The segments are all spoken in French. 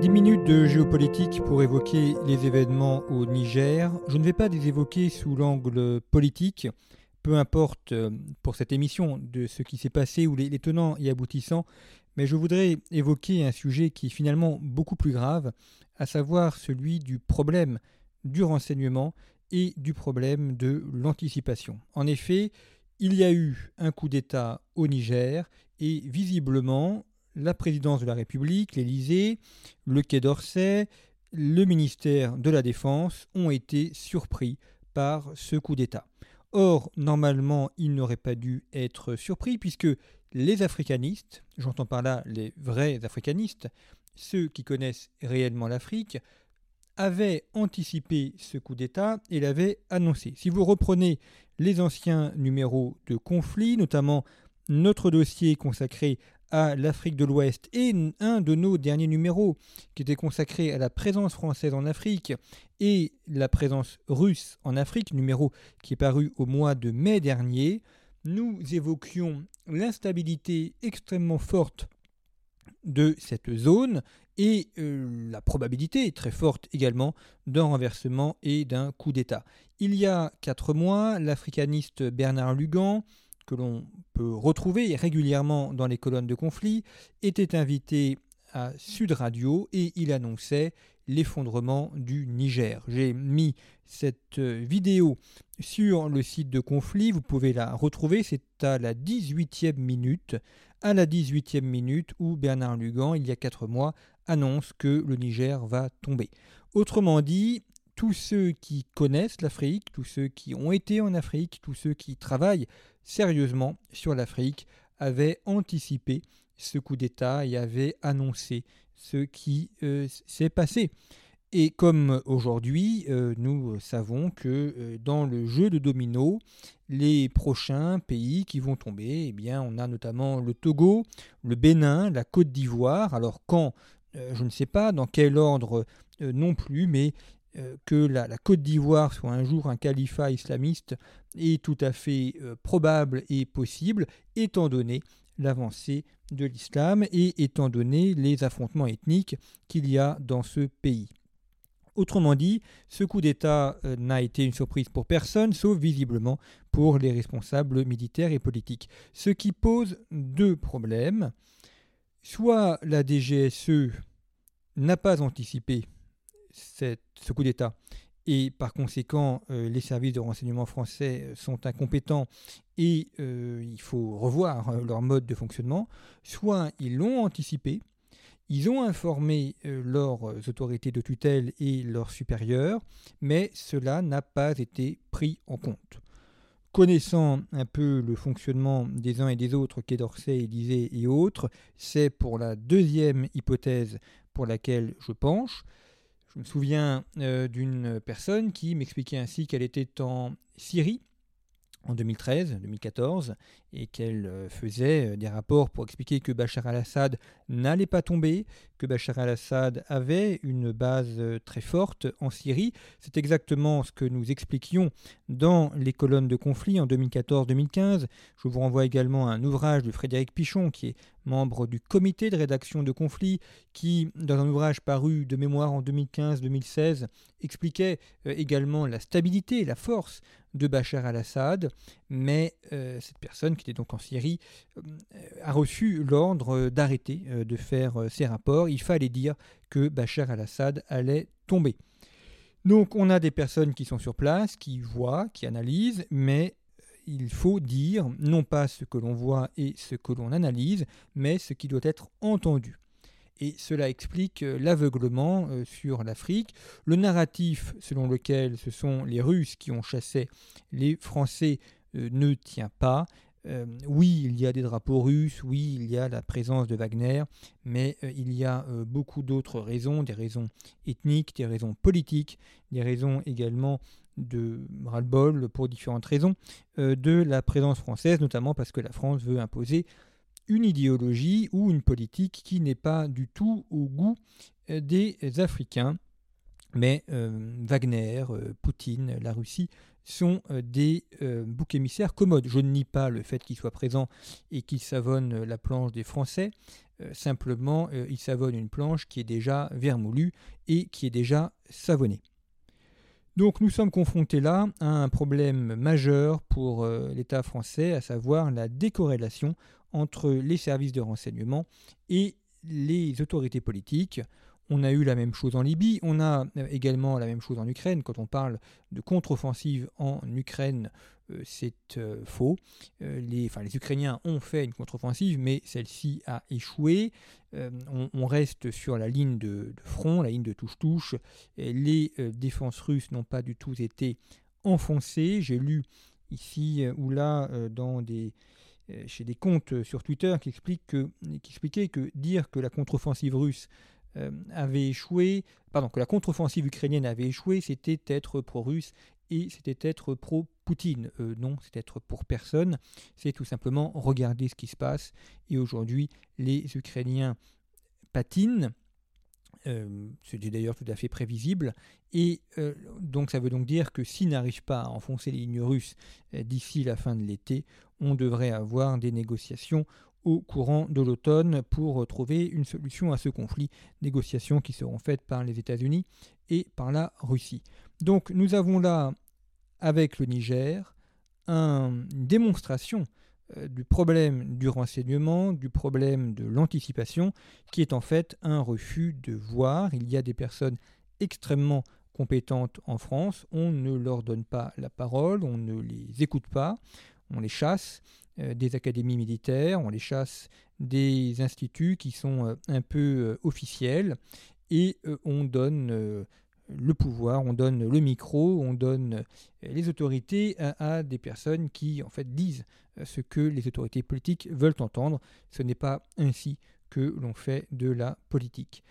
10 minutes de géopolitique pour évoquer les événements au Niger. Je ne vais pas les évoquer sous l'angle politique, peu importe euh, pour cette émission de ce qui s'est passé ou les, les tenants et aboutissants, mais je voudrais évoquer un sujet qui est finalement beaucoup plus grave, à savoir celui du problème du renseignement et du problème de l'anticipation. En effet, il y a eu un coup d'État au Niger et visiblement la présidence de la République, l'Élysée, le Quai d'Orsay, le ministère de la Défense ont été surpris par ce coup d'État. Or, normalement, ils n'auraient pas dû être surpris puisque les africanistes, j'entends par là les vrais africanistes, ceux qui connaissent réellement l'Afrique, avaient anticipé ce coup d'État et l'avaient annoncé. Si vous reprenez les anciens numéros de conflit, notamment notre dossier consacré à l'Afrique de l'Ouest et un de nos derniers numéros qui était consacré à la présence française en Afrique et la présence russe en Afrique, numéro qui est paru au mois de mai dernier, nous évoquions l'instabilité extrêmement forte de cette zone et euh, la probabilité très forte également d'un renversement et d'un coup d'État. Il y a quatre mois, l'africaniste Bernard Lugan que l'on peut retrouver régulièrement dans les colonnes de conflit, était invité à Sud Radio et il annonçait l'effondrement du Niger. J'ai mis cette vidéo sur le site de conflit, vous pouvez la retrouver, c'est à la 18e minute, à la 18e minute où Bernard Lugan, il y a 4 mois, annonce que le Niger va tomber. Autrement dit, tous ceux qui connaissent l'Afrique, tous ceux qui ont été en Afrique, tous ceux qui travaillent sérieusement sur l'Afrique avaient anticipé ce coup d'État et avaient annoncé ce qui euh, s'est passé. Et comme aujourd'hui, euh, nous savons que euh, dans le jeu de domino, les prochains pays qui vont tomber, eh bien, on a notamment le Togo, le Bénin, la Côte d'Ivoire. Alors quand, je ne sais pas dans quel ordre non plus, mais que la, Côte d'Ivoire soit un jour un califat islamiste est tout à fait euh, probable et possible, étant donné l'avancée de l'islam et étant donné les affrontements ethniques qu'il y a dans ce pays. Autrement dit, ce coup d'État euh, n'a été une surprise pour personne, sauf visiblement pour les responsables militaires et politiques. Ce qui pose deux problèmes. Soit la DGSE n'a pas anticipé ce coup d'État et par conséquent euh, les services de renseignement français sont incompétents et euh, il faut revoir euh, leur mode de fonctionnement, soit ils l'ont anticipé, ils ont informé leurs autorités de tutelle et leurs supérieurs, mais cela n'a pas été pris en compte. Connaissant un peu le fonctionnement des uns et des autres, Quai d'Orsay, Élysée et autres, c'est pour la deuxième hypothèse pour laquelle je penche. Je me souviens euh, d'une personne qui m'expliquait ainsi qu'elle était en Syrie en 2013-2014 et qu'elle euh, faisait euh, des rapports pour expliquer que Bachar al-Assad n'allait pas tomber, que Bachar al-Assad avait une base très forte en Syrie. C'est exactement ce que nous expliquions dans les colonnes de conflit en 2014-2015. Je vous renvoie également à un ouvrage de Frédéric Pichon, qui est membre du comité de rédaction de conflit, qui, dans un ouvrage paru de mémoire en 2015-2016, expliquait également la stabilité et la force de Bachar al-Assad, mais cette personne qui était donc en Syrie a reçu l'ordre d'arrêter de faire ses rapports. Il fallait dire que Bachar al-Assad allait tomber. Donc on a des personnes qui sont sur place, qui voient, qui analysent, mais il faut dire non pas ce que l'on voit et ce que l'on analyse, mais ce qui doit être entendu. Et cela explique l'aveuglement sur l'Afrique, le narratif selon lequel ce sont les Russes qui ont chassé les Français ne tient pas. oui, il y a des drapeaux russes, oui, il y a la présence de Wagner, mais il y a beaucoup d'autres raisons, des raisons ethniques, des raisons politiques, des raisons également de ras-le-bol pour différentes raisons de la présence française, notamment parce que la France veut imposer une idéologie ou une politique qui n'est pas du tout au goût des Africains. Mais Wagner, Poutine, la Russie sont euh, des euh, boucs émissaires commodes. Je ne nie pas le fait qu'ils soient présents et qu'ils savonnent la planche des Français. Euh, simplement, ils savonnent une planche qui est déjà vermoulue et qui est déjà savonnée. Donc nous sommes confrontés là à un problème majeur pour l'État français, à savoir la décorrélation entre les services de renseignement et les autorités politiques. On a eu la même chose en Libye, on a euh, également la même chose en Ukraine. Quand on parle de contre-offensive en Ukraine, euh, c'est euh, faux. les, enfin, les, Ukrainiens ont fait une contre-offensive, mais celle-ci a échoué. On, reste sur la ligne de, front, la ligne de touche-touche. Les défenses russes n'ont pas du tout été enfoncées. J'ai lu ici ou là dans des, chez des comptes sur Twitter qui, que, qui expliquaient que dire que la contre-offensive russe euh, avait échoué, pardon, que la contre-offensive ukrainienne avait échoué, c'était être pro-russe et c'était être pro-Poutine. Euh, non, c'est être pour personne. C'est tout simplement regarder ce qui se passe. Et aujourd'hui, les Ukrainiens patinent. Euh, c'est d'ailleurs tout à fait prévisible. Et donc ça veut donc dire que s'ils n'arrivent pas à enfoncer les lignes russes d'ici la fin de l'été, on devrait avoir des négociations au courant de l'automne pour trouver une solution à ce conflit, négociations qui seront faites par les États-Unis et par la Russie. Donc nous avons là, avec le Niger, une démonstration euh, du problème du renseignement, du problème de l'anticipation, qui est en fait un refus de voir. Il y a des personnes extrêmement compétentes en France, on ne leur donne pas la parole, on ne les écoute pas, on les chasse, euh, des académies militaires, on les chasse des instituts qui sont euh, un peu officiels. Et on donne le pouvoir, on donne le micro, on donne les autorités à, des personnes qui en fait disent ce que les autorités politiques veulent entendre. Ce n'est pas ainsi que l'on fait de la politique.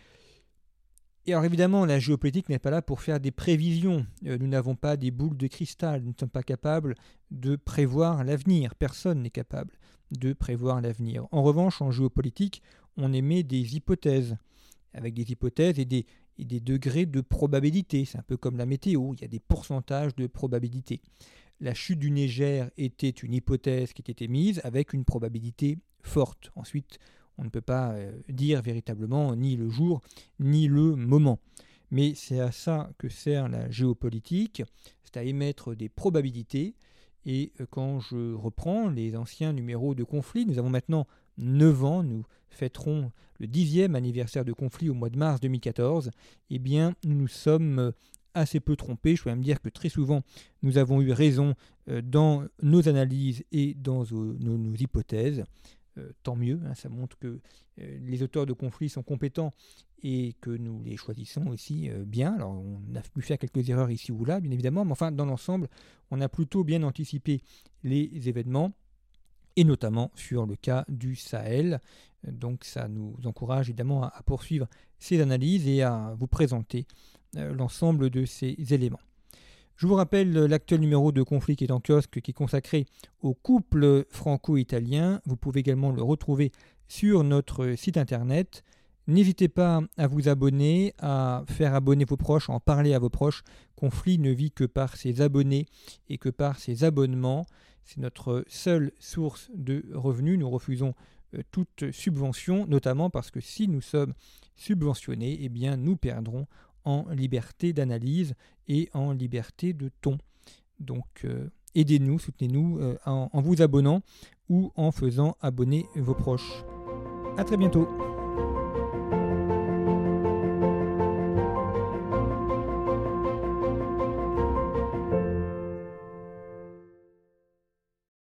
Et alors évidemment, la géopolitique n'est pas là pour faire des prévisions. Euh, nous n'avons pas des boules de cristal. Nous ne sommes pas capables de prévoir l'avenir. Personne n'est capable de prévoir l'avenir. En revanche, en géopolitique, on émet des hypothèses, avec des hypothèses et des, et des degrés de probabilité. C'est un peu comme la météo, il y a des pourcentages de probabilité. La chute du Niger était une hypothèse qui était émise avec une probabilité forte. Ensuite, on ne peut pas euh, dire véritablement ni le jour ni le moment. Mais c'est à ça que sert la géopolitique, c'est à émettre des probabilités. Et euh, quand je reprends les anciens numéros de conflit, nous avons maintenant 9 ans, nous fêterons le dixième anniversaire de conflit au mois de mars 2014, eh bien nous nous sommes euh, assez peu trompés. Je peux même dire que très souvent nous avons eu raison dans nos analyses et dans nos hypothèses. Euh, tant mieux, hein, ça montre que euh, les auteurs de conflits sont compétents et que nous les choisissons aussi euh, bien. Alors on a pu faire quelques erreurs ici ou là, bien évidemment, mais enfin dans l'ensemble, on a plutôt bien anticipé les événements et notamment sur le cas du Sahel. Donc ça nous encourage évidemment à poursuivre ces analyses et à vous présenter l'ensemble de ces éléments. Je vous rappelle l'actuel numéro de Conflit qui est en kiosque qui est consacré au couple franco-italien. Vous pouvez également le retrouver sur notre site internet. N'hésitez pas à vous abonner, à faire abonner vos proches, à en parler à vos proches. Conflit ne vit que par ses abonnés et que par ses abonnements. C'est notre seule source de revenus. Nous refusons euh, toute subvention, notamment parce que si nous sommes subventionnés, eh bien nous perdrons en liberté d'analyse et en liberté de ton. Donc euh, aidez-nous, soutenez-nous euh, en, vous abonnant ou en faisant abonner vos proches. A très bientôt